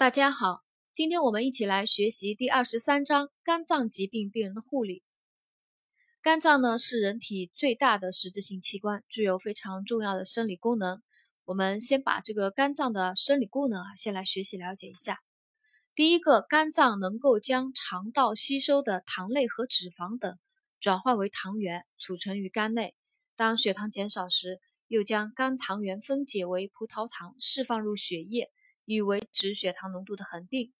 大家好，今天我们一起来学习第二十三章肝脏疾病病人的护理。肝脏呢是人体最大的实质性器官，具有非常重要的生理功能。我们先把这个肝脏的生理功能啊，先来学习了解一下。第一个，肝脏能够将肠道吸收的糖类和脂肪等转化为糖原，储存于肝内。当血糖减少时，又将肝糖原分解为葡萄糖，释放入血液。以维持血糖浓度的恒定。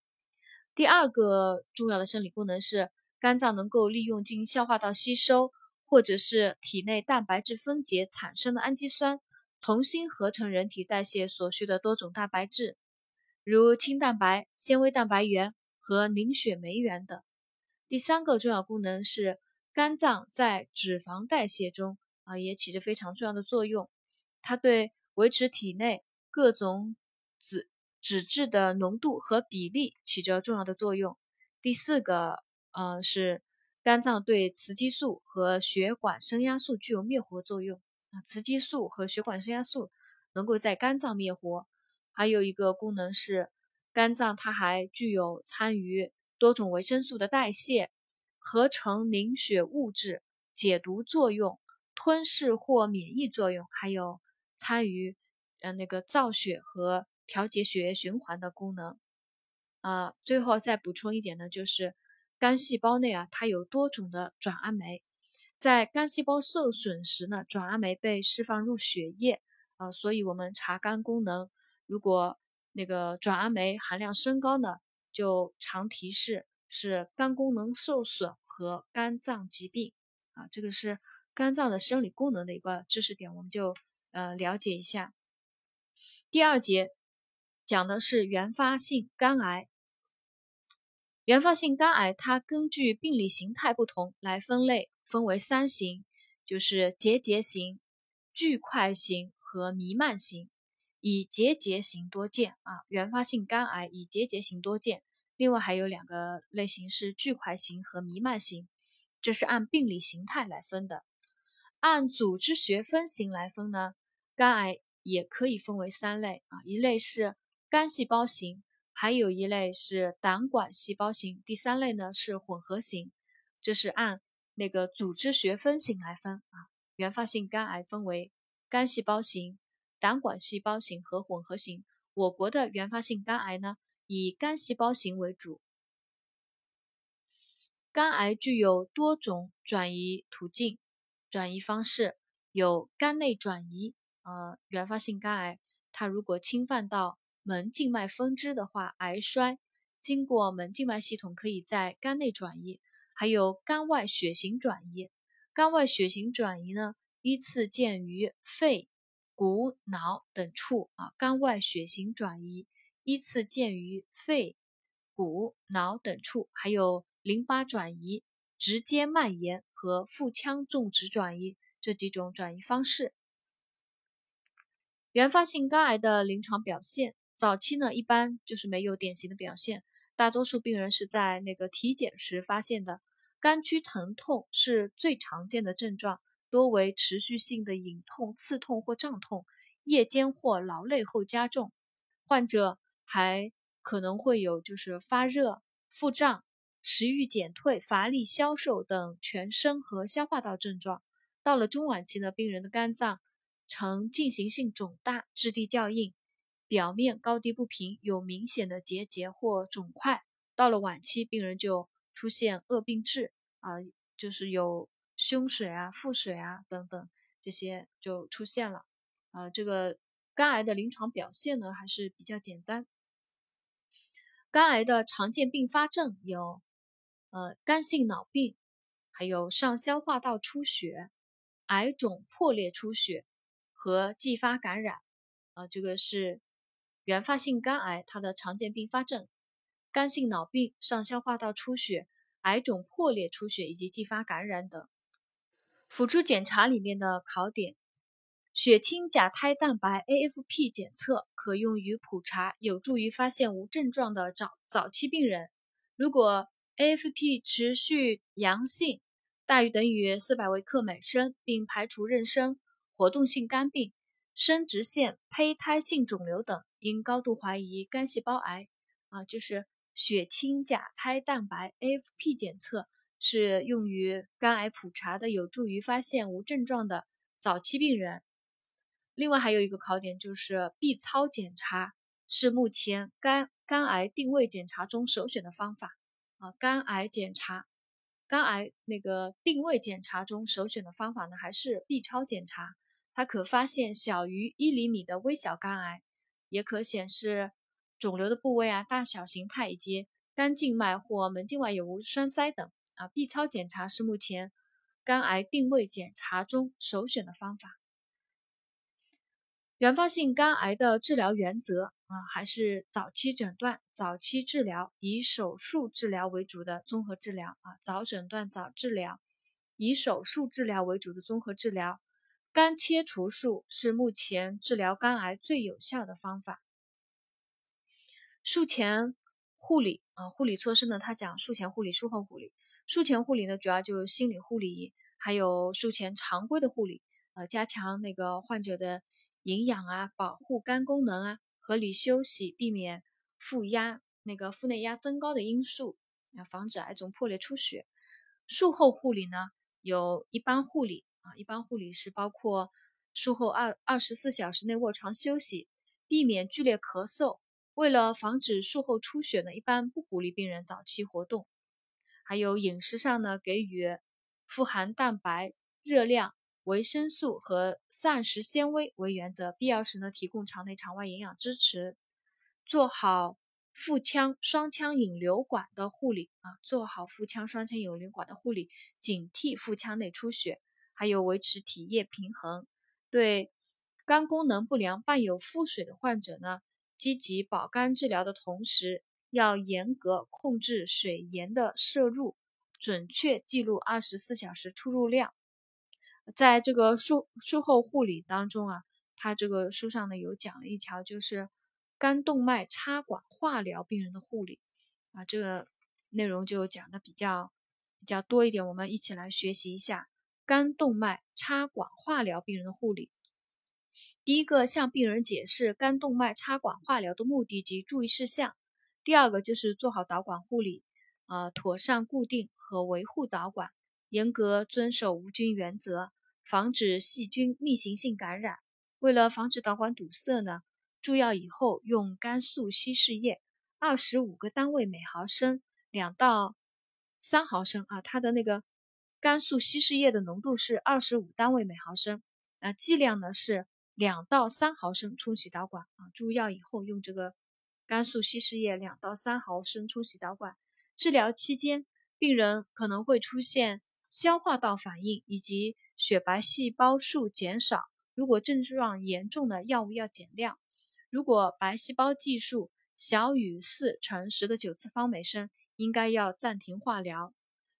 第二个重要的生理功能是，肝脏能够利用经消化道吸收或者是体内蛋白质分解产生的氨基酸，重新合成人体代谢所需的多种蛋白质，如清蛋白、纤维蛋白原和凝血酶原等。第三个重要功能是，肝脏在脂肪代谢中啊也起着非常重要的作用，它对维持体内各种脂脂质的浓度和比例起着重要的作用。第四个，呃，是肝脏对雌激素和血管升压素具有灭活作用啊。雌激素和血管升压素能够在肝脏灭活。还有一个功能是，肝脏它还具有参与多种维生素的代谢、合成凝血物质、解毒作用、吞噬或免疫作用，还有参与呃那个造血和。调节血液循环的功能，啊，最后再补充一点呢，就是肝细胞内啊，它有多种的转氨酶，在肝细胞受损时呢，转氨酶被释放入血液，啊，所以我们查肝功能，如果那个转氨酶含量升高呢，就常提示是肝功能受损和肝脏疾病，啊，这个是肝脏的生理功能的一个知识点，我们就呃了解一下。第二节。讲的是原发性肝癌。原发性肝癌它根据病理形态不同来分类，分为三型，就是结节型、巨块型和弥漫型。以结节型多见啊，原发性肝癌以结节型多见。另外还有两个类型是巨块型和弥漫型，这是按病理形态来分的。按组织学分型来分呢，肝癌也可以分为三类啊，一类是。肝细胞型，还有一类是胆管细胞型，第三类呢是混合型，这是按那个组织学分型来分啊。原发性肝癌分为肝细胞型、胆管细胞型和混合型。我国的原发性肝癌呢，以肝细胞型为主。肝癌具有多种转移途径、转移方式，有肝内转移，呃，原发性肝癌它如果侵犯到。门静脉分支的话，癌衰经过门静脉系统可以在肝内转移，还有肝外血型转移。肝外血型转移呢，依次见于肺、骨、脑等处啊。肝外血型转移依次见于肺、骨、脑等处，还有淋巴转移、直接蔓延和腹腔种植转移这几种转移方式。原发性肝癌的临床表现。早期呢，一般就是没有典型的表现，大多数病人是在那个体检时发现的。肝区疼痛是最常见的症状，多为持续性的隐痛、刺痛或胀痛，夜间或劳累后加重。患者还可能会有就是发热、腹胀、食欲减退、乏力、消瘦等全身和消化道症状。到了中晚期呢，病人的肝脏呈进行性肿大、质地较硬。表面高低不平，有明显的结节或肿块。到了晚期，病人就出现恶病质啊，就是有胸水啊、腹水啊等等这些就出现了。啊，这个肝癌的临床表现呢还是比较简单。肝癌的常见并发症有，呃，肝性脑病，还有上消化道出血、癌肿破裂出血和继发感染。啊，这个是。原发性肝癌它的常见并发症：肝性脑病、上消化道出血、癌肿破裂出血以及继发感染等。辅助检查里面的考点：血清甲胎蛋白 AFP 检测可用于普查，有助于发现无症状的早早期病人。如果 AFP 持续阳性，大于等于四百微克每升，并排除妊娠、活动性肝病。生殖腺胚胎性肿瘤等，应高度怀疑肝细胞癌。啊，就是血清甲胎蛋白 AFP 检测，是用于肝癌普查的，有助于发现无症状的早期病人。另外还有一个考点就是 B 超检查，是目前肝肝癌定位检查中首选的方法啊。肝癌检查，肝癌那个定位检查中首选的方法呢，还是 B 超检查，它可发现小于一厘米的微小肝癌，也可显示肿瘤的部位啊、大小、形态以及肝静脉或门静脉有无栓塞等啊。B 超检查是目前肝癌定位检查中首选的方法。原发性肝癌的治疗原则啊，还是早期诊断、早期治疗，以手术治疗为主的综合治疗啊。早诊断、早治疗，以手术治疗为主的综合治疗。肝切除术是目前治疗肝癌最有效的方法。术前护理啊，护理措施呢，它讲术前护理、术后护理。术前护理呢，主要就是心理护理，还有术前常规的护理，呃，加强那个患者的。营养啊，保护肝功能啊，合理休息，避免负压那个腹内压增高的因素，啊防止癌肿破裂出血。术后护理呢，有一般护理啊，一般护理是包括术后二二十四小时内卧床休息，避免剧烈咳嗽。为了防止术后出血呢，一般不鼓励病人早期活动。还有饮食上呢，给予富含蛋白、热量。维生素和膳食纤维为原则，必要时呢提供肠内肠外营养支持，做好腹腔双腔引流管的护理啊，做好腹腔双腔引流管的护理，警惕腹腔内出血，还有维持体液平衡。对肝功能不良伴有腹水的患者呢，积极保肝治疗的同时，要严格控制水盐的摄入，准确记录二十四小时出入量。在这个术术后护理当中啊，他这个书上呢有讲了一条，就是肝动脉插管化疗病人的护理啊，这个内容就讲的比较比较多一点，我们一起来学习一下肝动脉插管化疗病人的护理。第一个，向病人解释肝动脉插管化疗的目的及注意事项；第二个就是做好导管护理，呃，妥善固定和维护导管。严格遵守无菌原则，防止细菌逆行性感染。为了防止导管堵塞呢，注药以后用肝素稀释液二十五个单位每毫升，两到三毫升啊。它的那个肝素稀释液的浓度是二十五单位每毫升，啊，剂量呢是两到三毫升冲洗导管啊。注药以后用这个肝素稀释液两到三毫升冲洗导管。治疗期间，病人可能会出现。消化道反应以及血白细胞数减少，如果症状严重的药物要减量。如果白细胞计数小于四乘十的九次方每升，应该要暂停化疗。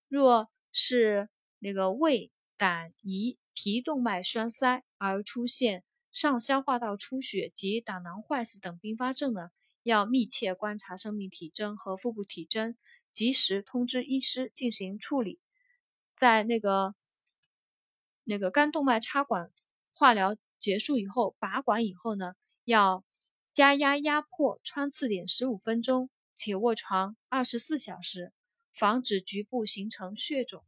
若是那个胃、胆、胰、脾动脉栓塞而出现上消化道出血及胆囊坏死等并发症呢，要密切观察生命体征和腹部体征，及时通知医师进行处理。在那个那个肝动脉插管化疗结束以后，拔管以后呢，要加压压迫穿刺点十五分钟，且卧床二十四小时，防止局部形成血肿。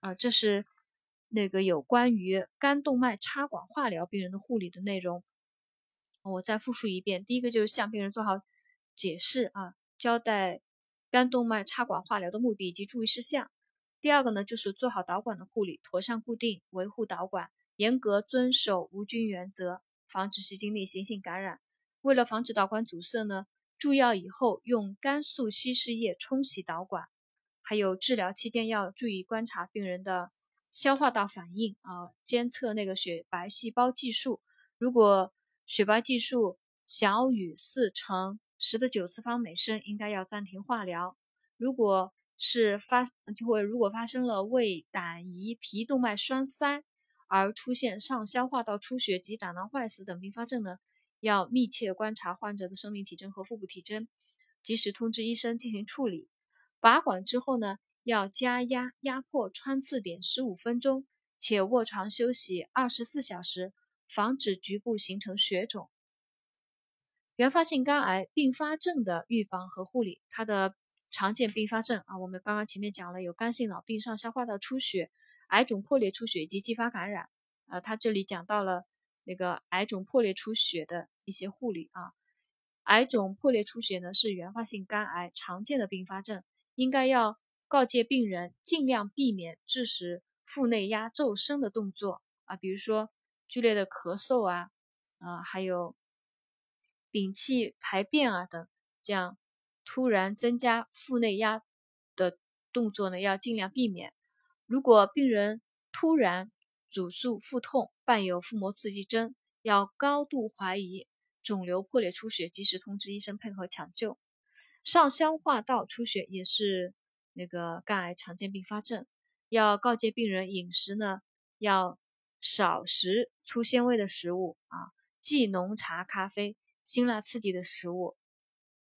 啊，这是那个有关于肝动脉插管化疗病人的护理的内容。我再复述一遍：第一个就是向病人做好解释啊，交代肝动脉插管化疗的目的以及注意事项。第二个呢，就是做好导管的护理，妥善固定、维护导管，严格遵守无菌原则，防止细菌逆行性感染。为了防止导管阻塞呢，注药以后用肝素稀释液冲洗导管。还有治疗期间要注意观察病人的消化道反应啊，监测那个血白细胞计数。如果血白计数小于四乘十的九次方每升，应该要暂停化疗。如果是发就会，如果发生了胃、胆、胰、脾动脉栓塞而出现上消化道出血及胆囊坏死等并发症呢，要密切观察患者的生命体征和腹部体征，及时通知医生进行处理。拔管之后呢，要加压压迫穿刺点十五分钟，且卧床休息二十四小时，防止局部形成血肿。原发性肝癌并发症的预防和护理，它的常见并发症啊，我们刚刚前面讲了有肝性脑病、上消化道出血、癌肿破裂出血以及继发感染。呃，他这里讲到了那个癌肿破裂出血的一些护理啊。癌肿破裂出血呢是原发性肝癌常见的并发症，应该要告诫病人尽量避免致使腹内压骤升的动作啊，比如说剧烈的咳嗽啊，啊，还有。屏气排便啊等，这样突然增加腹内压的动作呢，要尽量避免。如果病人突然主诉腹痛，伴有腹膜刺激征，要高度怀疑肿瘤破裂出血，及时通知医生配合抢救。上消化道出血也是那个肝癌常见并发症，要告诫病人饮食呢要少食粗纤维的食物啊，忌浓茶、咖啡。辛辣刺激的食物，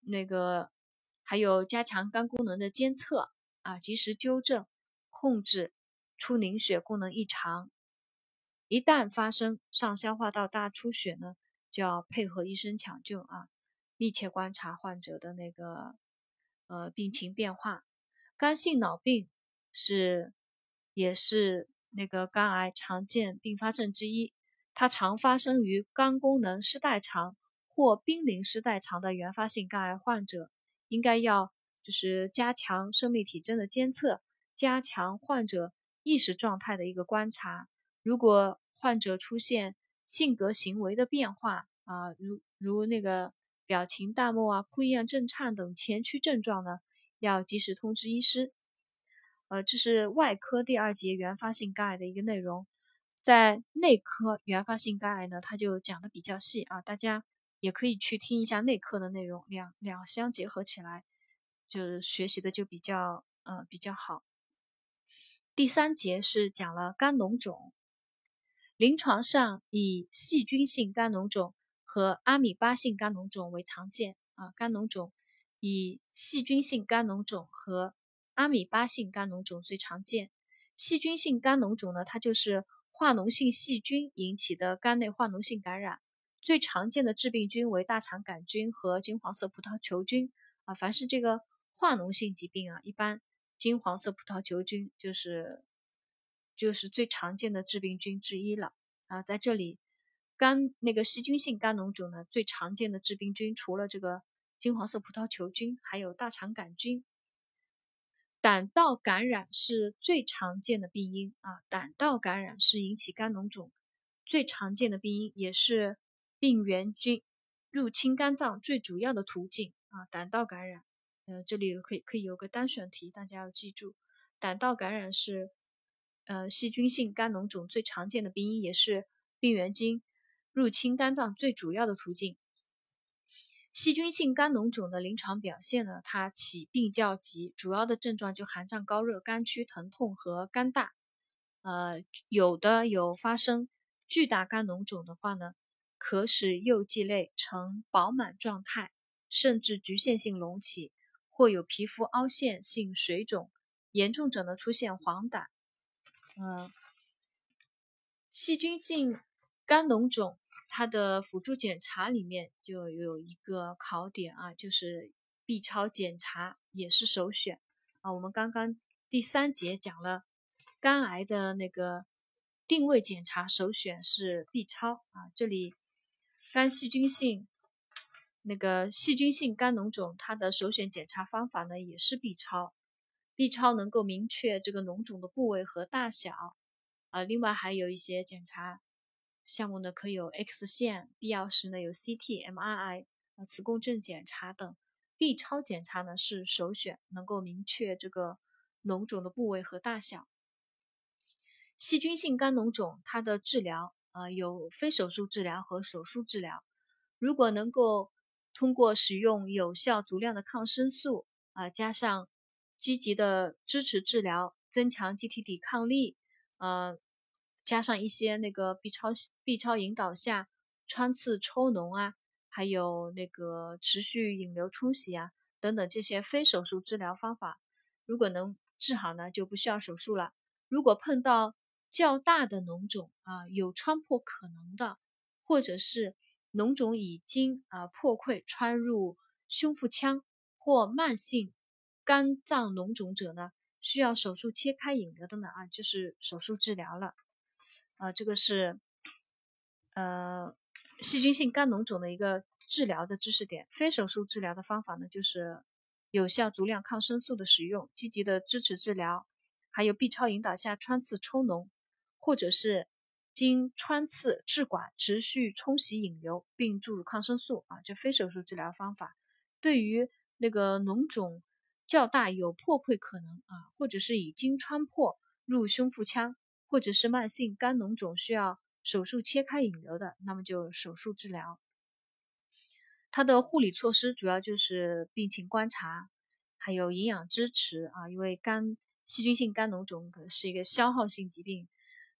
那个还有加强肝功能的监测啊，及时纠正、控制出凝血功能异常。一旦发生上消化道大出血呢，就要配合医生抢救啊，密切观察患者的那个呃病情变化。肝性脑病是也是那个肝癌常见并发症之一，它常发生于肝功能失代偿。或濒临失代偿的原发性肝癌患者，应该要就是加强生命体征的监测，加强患者意识状态的一个观察。如果患者出现性格行为的变化啊，如如那个表情淡漠啊、哭咽、震颤等前驱症状呢，要及时通知医师。呃，这是外科第二节原发性肝癌的一个内容。在内科原发性肝癌呢，它就讲的比较细啊，大家。也可以去听一下内科的内容，两两相结合起来，就是学习的就比较呃比较好。第三节是讲了肝脓肿，临床上以细菌性肝脓肿和阿米巴性肝脓肿为常见啊。肝脓肿以细菌性肝脓肿和阿米巴性肝脓肿最常见。细菌性肝脓肿呢，它就是化脓性细菌引起的肝内化脓性感染。最常见的致病菌为大肠杆菌和金黄色葡萄球菌啊。凡是这个化脓性疾病啊，一般金黄色葡萄球菌就是就是最常见的致病菌之一了啊。在这里，肝那个细菌性肝脓肿呢，最常见的致病菌除了这个金黄色葡萄球菌，还有大肠杆菌。胆道感染是最常见的病因啊。胆道感染是引起肝脓肿最常见的病因，也是。病原菌入侵肝脏最主要的途径啊，胆道感染，呃，这里可以可以有个单选题，大家要记住，胆道感染是呃细菌性肝脓肿最常见的病因，也是病原菌入侵肝脏最主要的途径。细菌性肝脓肿的临床表现呢，它起病较急，主要的症状就寒胀、高热、肝区疼痛和肝大，呃，有的有发生巨大肝脓肿的话呢。可使右际类呈饱满状态，甚至局限性隆起，或有皮肤凹陷性水肿，严重者呢出现黄疸。嗯，细菌性肝脓肿，它的辅助检查里面就有一个考点啊，就是 B 超检查也是首选啊。我们刚刚第三节讲了肝癌的那个定位检查，首选是 B 超啊，这里。肝细菌性那个细菌性肝脓肿，它的首选检查方法呢也是 B 超，B 超能够明确这个脓肿的部位和大小，啊，另外还有一些检查项目呢，可有 X 线，必要时呢有 CT、MRI、啊磁共振检查等。B 超检查呢是首选，能够明确这个脓肿的部位和大小。细菌性肝脓肿，它的治疗。呃，有非手术治疗和手术治疗。如果能够通过使用有效足量的抗生素，啊，加上积极的支持治疗，增强机体抵抗力，呃，加上一些那个 B 超 B 超引导下穿刺抽脓啊，还有那个持续引流冲洗啊等等这些非手术治疗方法，如果能治好呢，就不需要手术了。如果碰到较大的脓肿啊，有穿破可能的，或者是脓肿已经啊破溃穿入胸腹腔或慢性肝脏脓肿者呢，需要手术切开引流的呢啊，就是手术治疗了。啊，这个是呃细菌性肝脓肿的一个治疗的知识点。非手术治疗的方法呢，就是有效足量抗生素的使用，积极的支持治疗，还有 B 超引导下穿刺抽脓，或者是。经穿刺置管持续冲洗引流，并注入抗生素啊，这非手术治疗方法。对于那个脓肿较大有破溃可能啊，或者是已经穿破入胸腹腔，或者是慢性肝脓肿需要手术切开引流的，那么就手术治疗。它的护理措施主要就是病情观察，还有营养支持啊，因为肝细菌性肝脓肿可能是一个消耗性疾病。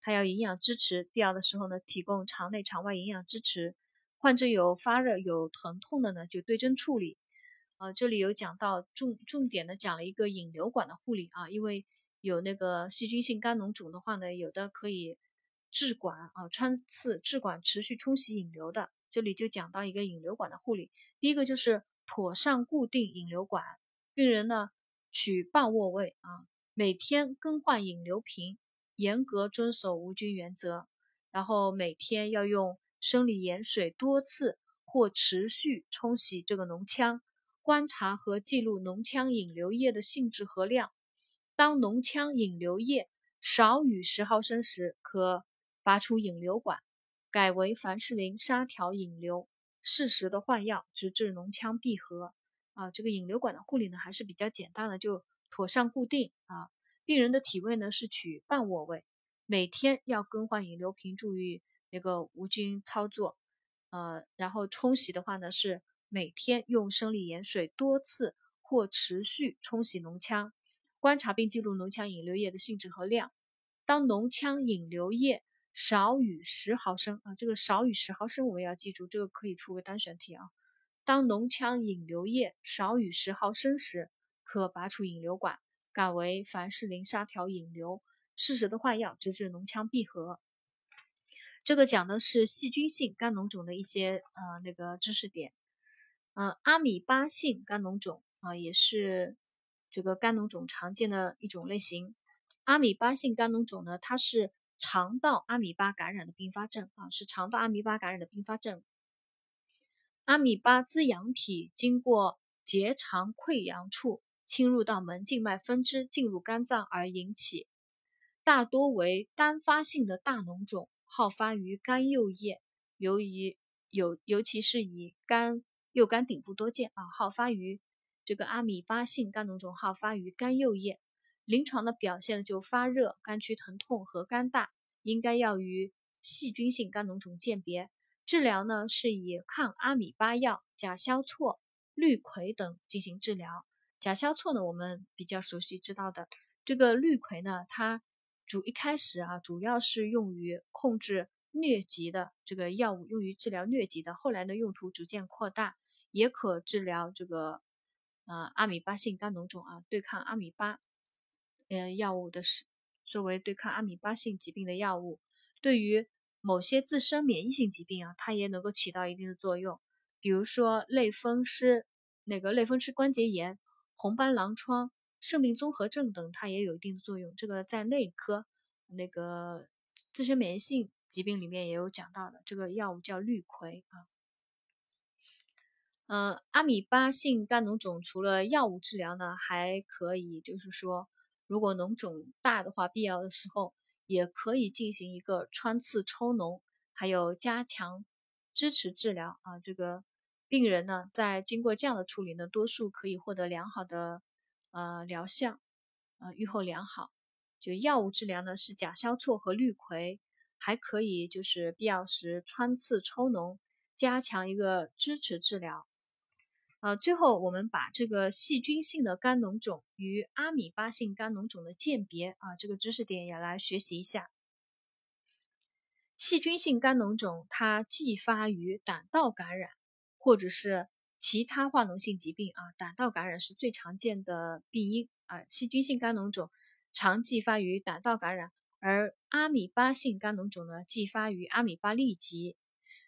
它要营养支持，必要的时候呢，提供肠内肠外营养支持。患者有发热、有疼痛的呢，就对症处理。啊，这里有讲到重重点的讲了一个引流管的护理啊，因为有那个细菌性肝脓肿的话呢，有的可以置管啊，穿刺置管持续冲洗引流的。这里就讲到一个引流管的护理，第一个就是妥善固定引流管，病人呢取半卧位啊，每天更换引流瓶。严格遵守无菌原则，然后每天要用生理盐水多次或持续冲洗这个脓腔，观察和记录脓腔引流液的性质和量。当脓腔引流液少于十毫升时，可拔出引流管，改为凡士林纱条引流，适时的换药，直至脓腔闭合。啊，这个引流管的护理呢还是比较简单的，就妥善固定啊。病人的体位呢是取半卧位，每天要更换引流瓶，注意那个无菌操作。呃，然后冲洗的话呢是每天用生理盐水多次或持续冲洗脓腔，观察并记录脓腔引流液的性质和量。当脓腔引流液少于十毫升啊，这个少于十毫升我们要记住，这个可以出个单选题啊。当脓腔引流液少于十毫升时，可拔出引流管。改为凡士林纱条引流，适时的换药，直至脓腔闭合。这个讲的是细菌性肝脓肿的一些呃那个知识点。嗯，阿米巴性肝脓肿啊，也是这个肝脓肿常见的一种类型。阿米巴性肝脓肿呢，它是肠道阿米巴感染的并发症啊，是肠道阿米巴感染的并发症。阿米巴滋养体经过结肠溃疡处。侵入到门静脉分支进入肝脏而引起，大多为单发性的大脓肿，好发于肝右叶。由于有，尤其是以肝右肝顶部多见啊，好发于这个阿米巴性肝脓肿，好发于肝右叶。临床的表现就发热、肝区疼痛和肝大，应该要与细菌性肝脓肿鉴别。治疗呢是以抗阿米巴药甲硝唑、氯喹等进行治疗。甲硝唑呢，我们比较熟悉知道的，这个氯喹呢，它主一开始啊，主要是用于控制疟疾的这个药物，用于治疗疟疾的。后来呢，用途逐渐扩大，也可治疗这个呃阿米巴性肝脓肿啊，对抗阿米巴呃药物的是作为对抗阿米巴性疾病的药物，对于某些自身免疫性疾病啊，它也能够起到一定的作用，比如说类风湿那个类风湿关节炎。红斑狼疮、肾病综合症等，它也有一定的作用。这个在内科那个自身免疫性疾病里面也有讲到的。这个药物叫氯喹啊。嗯，阿米巴性肝脓肿除了药物治疗呢，还可以就是说，如果脓肿大的话，必要的时候也可以进行一个穿刺抽脓，还有加强支持治疗啊。这个。病人呢，在经过这样的处理呢，多数可以获得良好的呃疗效，呃愈后良好。就药物治疗呢，是甲硝唑和氯喹，还可以就是必要时穿刺抽脓，加强一个支持治疗。呃，最后我们把这个细菌性的肝脓肿与阿米巴性肝脓肿的鉴别啊，这个知识点也来学习一下。细菌性肝脓肿它继发于胆道感染。或者是其他化脓性疾病啊，胆道感染是最常见的病因啊。细菌性肝脓肿常继发于胆道感染，而阿米巴性肝脓肿呢，继发于阿米巴痢疾。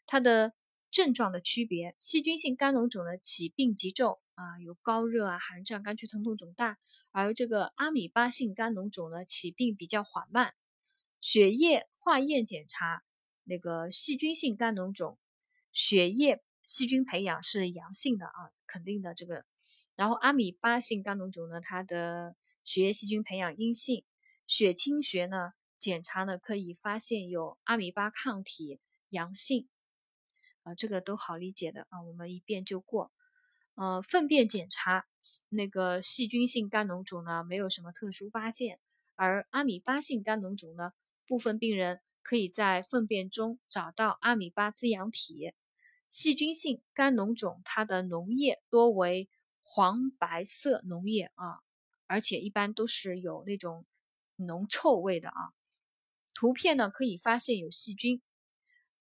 它的症状的区别，细菌性肝脓肿呢起病急骤啊，有高热啊、寒战、肝区疼痛、肿大；而这个阿米巴性肝脓肿呢起病比较缓慢。血液化验检查，那个细菌性肝脓肿，血液细菌培养是阳性的啊，肯定的这个。然后阿米巴性肝脓肿呢，它的血液细菌培养阴性，血清学呢检查呢可以发现有阿米巴抗体阳性。这个都好理解的啊，我们一遍就过。呃，粪便检查那个细菌性肝脓肿呢，没有什么特殊发现，而阿米巴性肝脓肿呢，部分病人可以在粪便中找到阿米巴滋养体。细菌性肝脓肿它的脓液多为黄白色脓液啊，而且一般都是有那种浓臭味的啊。图片呢可以发现有细菌。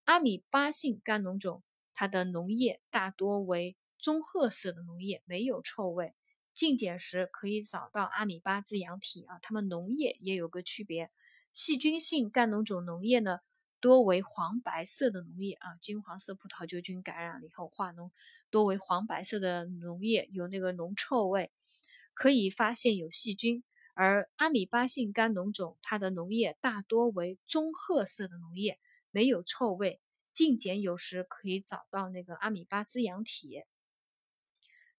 阿米巴性肝脓肿，它的脓液大多为棕褐色的脓液，没有臭味。镜检时可以找到阿米巴滋养体啊，它们脓液也有个区别。细菌性肝脓肿脓液呢，多为黄白色的脓液啊，金黄色葡萄球菌感染了以后化脓，多为黄白色的脓液，有那个浓臭味，可以发现有细菌。而阿米巴性肝脓肿，它的脓液大多为棕褐色的脓液。没有臭味，镜检有时可以找到那个阿米巴滋养体。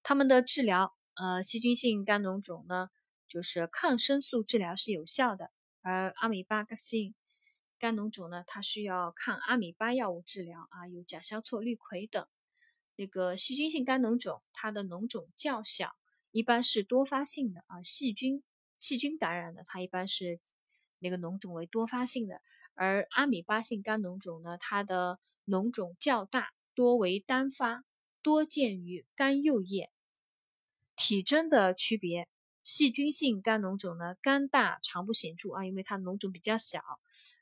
他们的治疗，呃，细菌性肝脓肿呢，就是抗生素治疗是有效的，而阿米巴性肝脓肿呢，它需要抗阿米巴药物治疗啊，有甲硝唑氯喹等。那个细菌性肝脓肿，它的脓肿较小，一般是多发性的啊，细菌细菌感染的，它一般是那个脓肿为多发性的。而阿米巴性肝脓肿呢，它的脓肿较大，多为单发，多见于肝右叶。体征的区别，细菌性肝脓肿呢，肝大肠不显著啊，因为它脓肿比较小，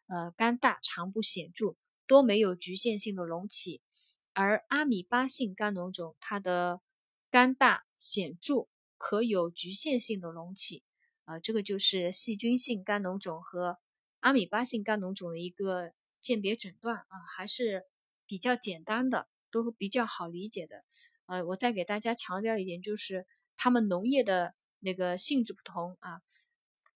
呃，肝大肠不显著，多没有局限性的隆起。而阿米巴性肝脓肿，它的肝大显著，可有局限性的隆起。啊，这个就是细菌性肝脓肿和。阿米巴性肝脓肿的一个鉴别诊断啊，还是比较简单的，都比较好理解的。呃，我再给大家强调一点，就是它们脓液的那个性质不同啊。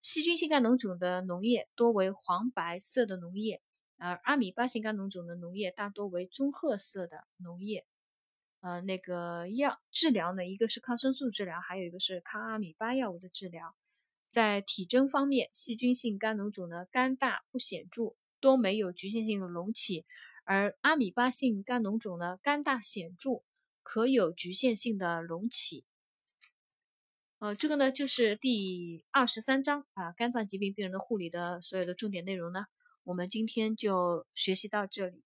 细菌性肝脓肿的脓液多为黄白色的脓液，而阿米巴性肝脓肿的脓液大多为棕褐色的脓液。呃，那个药治疗呢，一个是抗生素治疗，还有一个是抗阿米巴药物的治疗。在体征方面，细菌性肝脓肿呢，肝大不显著，多没有局限性的隆起；而阿米巴性肝脓肿呢，肝大显著，可有局限性的隆起。呃，这个呢就是第二十三章啊，肝脏疾病病人的护理的所有的重点内容呢，我们今天就学习到这里。